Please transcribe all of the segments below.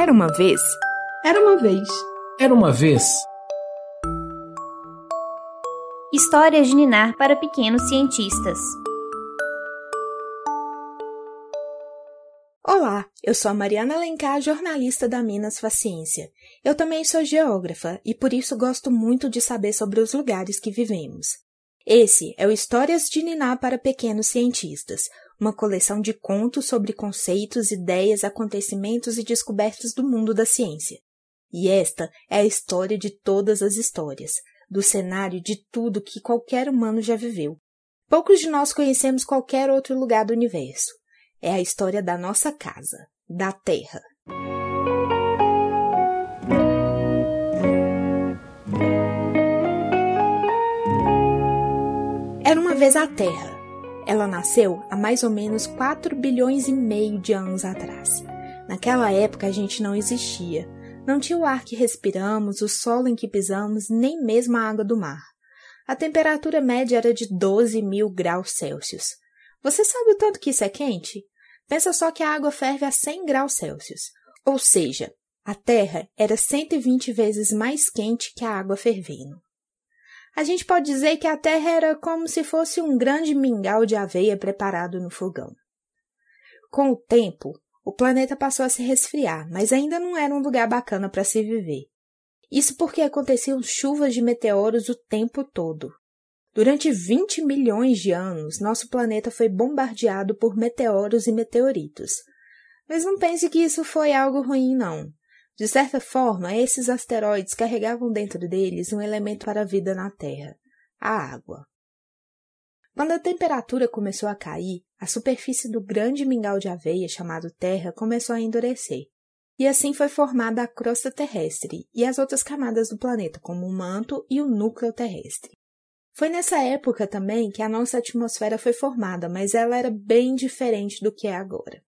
Era uma vez? Era uma vez. Era uma vez. Histórias de Ninar para pequenos cientistas. Olá, eu sou a Mariana Alencar, jornalista da Minas Faciência. Eu também sou geógrafa e por isso gosto muito de saber sobre os lugares que vivemos. Esse é o Histórias de Ninar para Pequenos Cientistas, uma coleção de contos sobre conceitos, ideias, acontecimentos e descobertas do mundo da ciência. E esta é a história de todas as histórias, do cenário de tudo que qualquer humano já viveu. Poucos de nós conhecemos qualquer outro lugar do universo. É a história da nossa casa, da Terra. Era uma vez a Terra, ela nasceu há mais ou menos 4 bilhões e meio de anos atrás. Naquela época a gente não existia. Não tinha o ar que respiramos, o solo em que pisamos, nem mesmo a água do mar. A temperatura média era de 12 mil graus Celsius. Você sabe o tanto que isso é quente? Pensa só que a água ferve a 100 graus Celsius. Ou seja, a Terra era 120 vezes mais quente que a água fervendo. A gente pode dizer que a Terra era como se fosse um grande mingau de aveia preparado no fogão. Com o tempo, o planeta passou a se resfriar, mas ainda não era um lugar bacana para se viver. Isso porque aconteciam chuvas de meteoros o tempo todo. Durante 20 milhões de anos, nosso planeta foi bombardeado por meteoros e meteoritos. Mas não pense que isso foi algo ruim, não. De certa forma, esses asteroides carregavam dentro deles um elemento para a vida na Terra: a água. Quando a temperatura começou a cair, a superfície do grande mingau de aveia chamado Terra começou a endurecer. E assim foi formada a crosta terrestre e as outras camadas do planeta, como o manto e o núcleo terrestre. Foi nessa época também que a nossa atmosfera foi formada, mas ela era bem diferente do que é agora.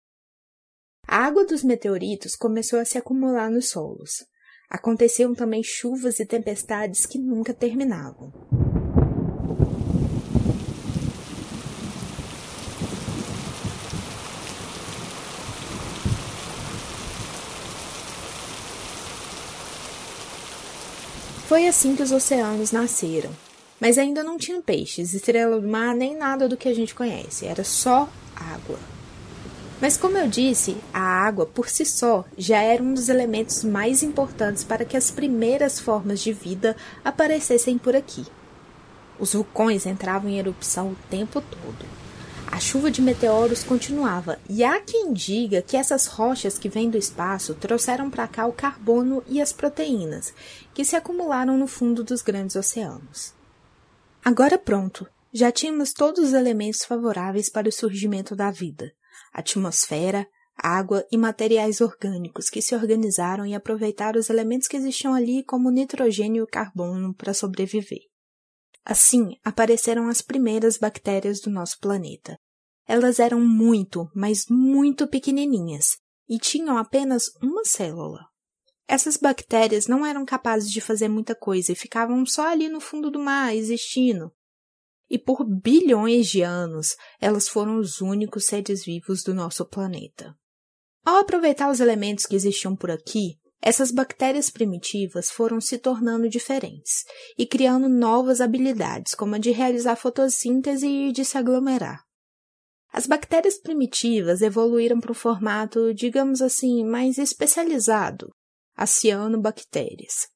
A água dos meteoritos começou a se acumular nos solos. Aconteciam também chuvas e tempestades que nunca terminavam. Foi assim que os oceanos nasceram. Mas ainda não tinham peixes, estrela do mar, nem nada do que a gente conhece. Era só água. Mas, como eu disse, a água por si só já era um dos elementos mais importantes para que as primeiras formas de vida aparecessem por aqui. Os vulcões entravam em erupção o tempo todo. A chuva de meteoros continuava, e há quem diga que essas rochas que vêm do espaço trouxeram para cá o carbono e as proteínas, que se acumularam no fundo dos grandes oceanos. Agora pronto, já tínhamos todos os elementos favoráveis para o surgimento da vida atmosfera, água e materiais orgânicos que se organizaram e aproveitaram os elementos que existiam ali, como nitrogênio e carbono, para sobreviver. Assim, apareceram as primeiras bactérias do nosso planeta. Elas eram muito, mas muito pequenininhas e tinham apenas uma célula. Essas bactérias não eram capazes de fazer muita coisa e ficavam só ali no fundo do mar, existindo, e por bilhões de anos elas foram os únicos seres vivos do nosso planeta. Ao aproveitar os elementos que existiam por aqui, essas bactérias primitivas foram se tornando diferentes e criando novas habilidades, como a de realizar fotossíntese e de se aglomerar. As bactérias primitivas evoluíram para um formato, digamos assim, mais especializado, as cianobactérias.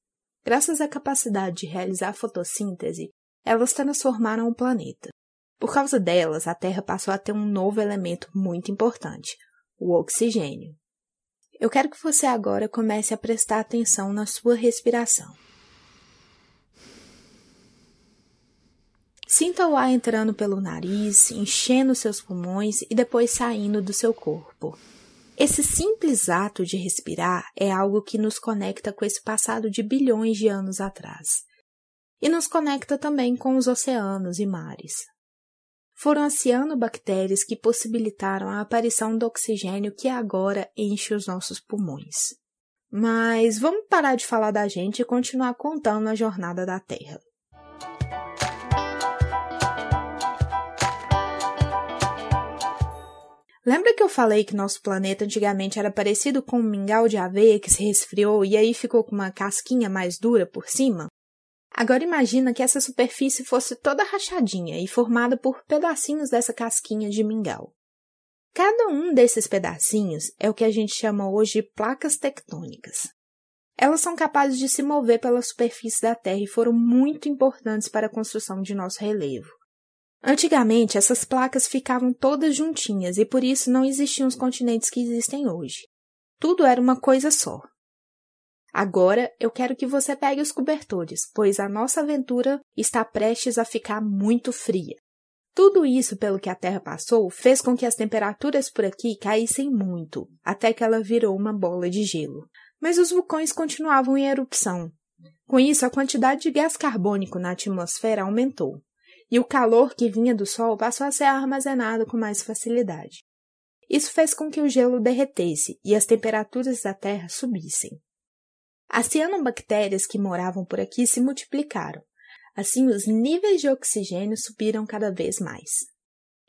Graças à capacidade de realizar fotossíntese, elas transformaram o planeta. Por causa delas, a Terra passou a ter um novo elemento muito importante, o oxigênio. Eu quero que você agora comece a prestar atenção na sua respiração. Sinta o ar entrando pelo nariz, enchendo seus pulmões e depois saindo do seu corpo. Esse simples ato de respirar é algo que nos conecta com esse passado de bilhões de anos atrás e nos conecta também com os oceanos e mares. Foram as cianobactérias que possibilitaram a aparição do oxigênio que agora enche os nossos pulmões. Mas vamos parar de falar da gente e continuar contando a jornada da Terra. Lembra que eu falei que nosso planeta antigamente era parecido com um mingau de aveia que se resfriou e aí ficou com uma casquinha mais dura por cima? Agora imagina que essa superfície fosse toda rachadinha e formada por pedacinhos dessa casquinha de mingau. Cada um desses pedacinhos é o que a gente chama hoje de placas tectônicas. Elas são capazes de se mover pela superfície da Terra e foram muito importantes para a construção de nosso relevo. Antigamente, essas placas ficavam todas juntinhas e por isso não existiam os continentes que existem hoje. Tudo era uma coisa só. Agora eu quero que você pegue os cobertores, pois a nossa aventura está prestes a ficar muito fria. Tudo isso pelo que a Terra passou fez com que as temperaturas por aqui caíssem muito, até que ela virou uma bola de gelo. Mas os vulcões continuavam em erupção. Com isso, a quantidade de gás carbônico na atmosfera aumentou e o calor que vinha do Sol passou a ser armazenado com mais facilidade. Isso fez com que o gelo derretesse e as temperaturas da Terra subissem. As cianobactérias que moravam por aqui se multiplicaram. Assim, os níveis de oxigênio subiram cada vez mais.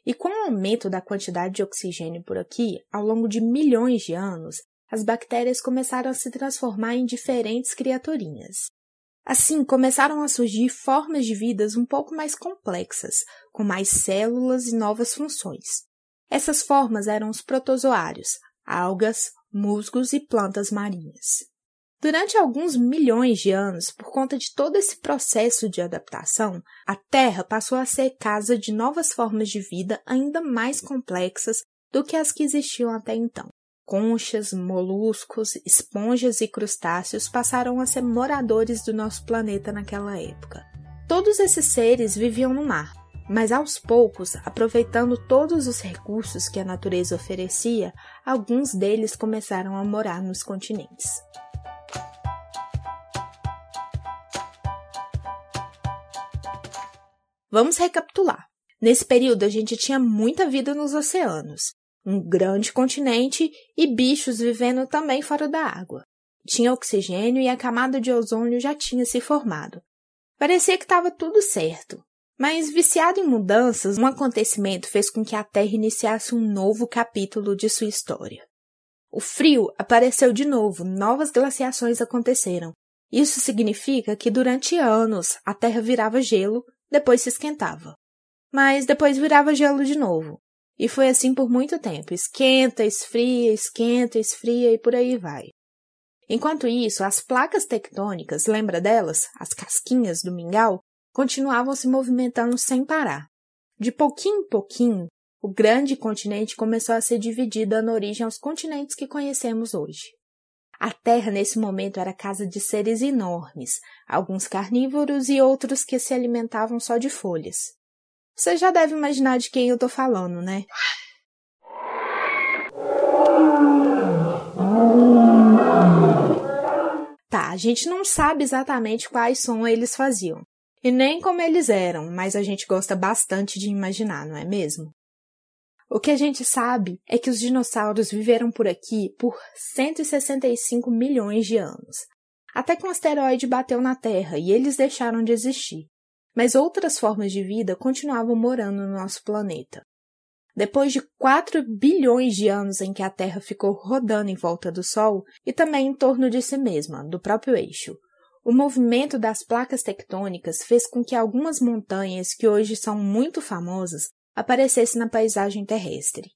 E com o aumento da quantidade de oxigênio por aqui, ao longo de milhões de anos, as bactérias começaram a se transformar em diferentes criaturinhas. Assim, começaram a surgir formas de vidas um pouco mais complexas, com mais células e novas funções. Essas formas eram os protozoários, algas, musgos e plantas marinhas. Durante alguns milhões de anos, por conta de todo esse processo de adaptação, a Terra passou a ser casa de novas formas de vida ainda mais complexas do que as que existiam até então. Conchas, moluscos, esponjas e crustáceos passaram a ser moradores do nosso planeta naquela época. Todos esses seres viviam no mar, mas aos poucos, aproveitando todos os recursos que a natureza oferecia, alguns deles começaram a morar nos continentes. Vamos recapitular. Nesse período, a gente tinha muita vida nos oceanos um grande continente e bichos vivendo também fora da água. Tinha oxigênio e a camada de ozônio já tinha se formado. Parecia que estava tudo certo. Mas, viciado em mudanças, um acontecimento fez com que a Terra iniciasse um novo capítulo de sua história. O frio apareceu de novo, novas glaciações aconteceram. Isso significa que durante anos a Terra virava gelo, depois se esquentava. Mas depois virava gelo de novo. E foi assim por muito tempo: esquenta, esfria, esquenta, esfria e por aí vai. Enquanto isso, as placas tectônicas, lembra delas? As casquinhas do mingau, continuavam se movimentando sem parar. De pouquinho em pouquinho, o grande continente começou a ser dividido dando origem aos continentes que conhecemos hoje. A Terra, nesse momento, era casa de seres enormes, alguns carnívoros e outros que se alimentavam só de folhas. Você já deve imaginar de quem eu tô falando, né? Tá, a gente não sabe exatamente quais sons eles faziam. E nem como eles eram, mas a gente gosta bastante de imaginar, não é mesmo? O que a gente sabe é que os dinossauros viveram por aqui por 165 milhões de anos, até que um asteroide bateu na Terra e eles deixaram de existir mas outras formas de vida continuavam morando no nosso planeta. Depois de 4 bilhões de anos em que a Terra ficou rodando em volta do Sol e também em torno de si mesma, do próprio eixo, o movimento das placas tectônicas fez com que algumas montanhas que hoje são muito famosas aparecessem na paisagem terrestre.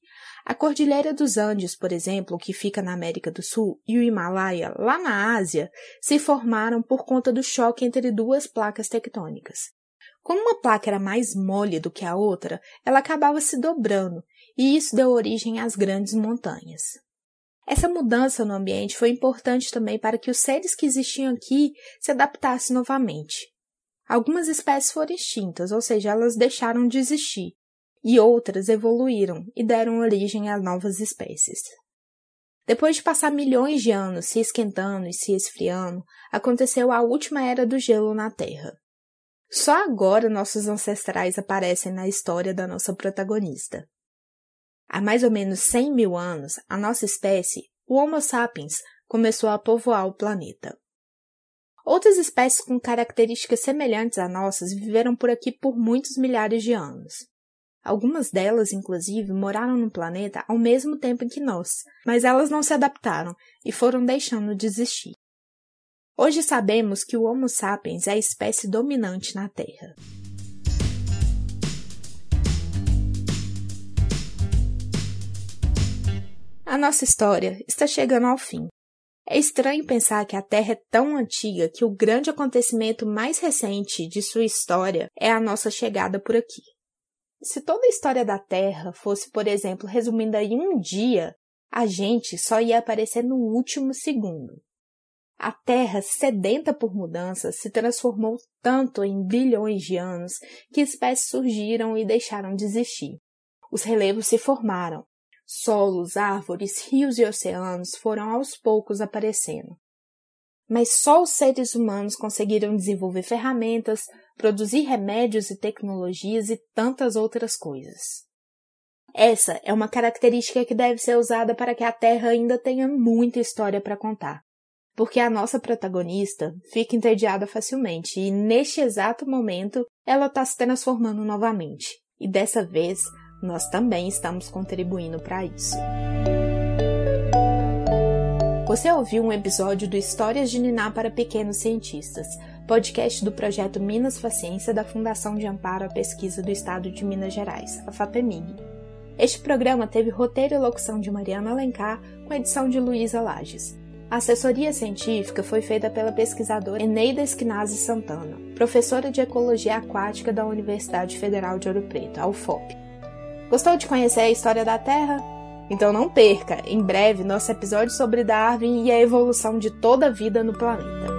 A Cordilheira dos Andes, por exemplo, que fica na América do Sul, e o Himalaia, lá na Ásia, se formaram por conta do choque entre duas placas tectônicas. Como uma placa era mais mole do que a outra, ela acabava se dobrando, e isso deu origem às grandes montanhas. Essa mudança no ambiente foi importante também para que os seres que existiam aqui se adaptassem novamente. Algumas espécies foram extintas, ou seja, elas deixaram de existir, e outras evoluíram e deram origem a novas espécies. Depois de passar milhões de anos se esquentando e se esfriando, aconteceu a última era do gelo na Terra. Só agora nossos ancestrais aparecem na história da nossa protagonista. Há mais ou menos 100 mil anos, a nossa espécie, o Homo sapiens, começou a povoar o planeta. Outras espécies com características semelhantes a nossas viveram por aqui por muitos milhares de anos. Algumas delas, inclusive, moraram no planeta ao mesmo tempo que nós, mas elas não se adaptaram e foram deixando de existir. Hoje sabemos que o Homo sapiens é a espécie dominante na Terra. A nossa história está chegando ao fim. É estranho pensar que a Terra é tão antiga que o grande acontecimento mais recente de sua história é a nossa chegada por aqui. Se toda a história da Terra fosse, por exemplo, resumida em um dia, a gente só ia aparecer no último segundo. A Terra, sedenta por mudanças, se transformou tanto em bilhões de anos que espécies surgiram e deixaram de existir. Os relevos se formaram. Solos, árvores, rios e oceanos foram aos poucos aparecendo. Mas só os seres humanos conseguiram desenvolver ferramentas, produzir remédios e tecnologias e tantas outras coisas. Essa é uma característica que deve ser usada para que a Terra ainda tenha muita história para contar. Porque a nossa protagonista fica entediada facilmente e, neste exato momento, ela está se transformando novamente. E dessa vez, nós também estamos contribuindo para isso. Você ouviu um episódio do Histórias de Niná para Pequenos Cientistas, podcast do projeto Minas Faciência da Fundação de Amparo à Pesquisa do Estado de Minas Gerais, a FAPEMIG. Este programa teve roteiro e locução de Mariana Alencar, com edição de Luísa Lages. A assessoria científica foi feita pela pesquisadora Eneida Esquinazzi Santana, professora de Ecologia Aquática da Universidade Federal de Ouro Preto, a UFOP. Gostou de conhecer a história da Terra? Então não perca, em breve, nosso episódio sobre Darwin e a evolução de toda a vida no planeta.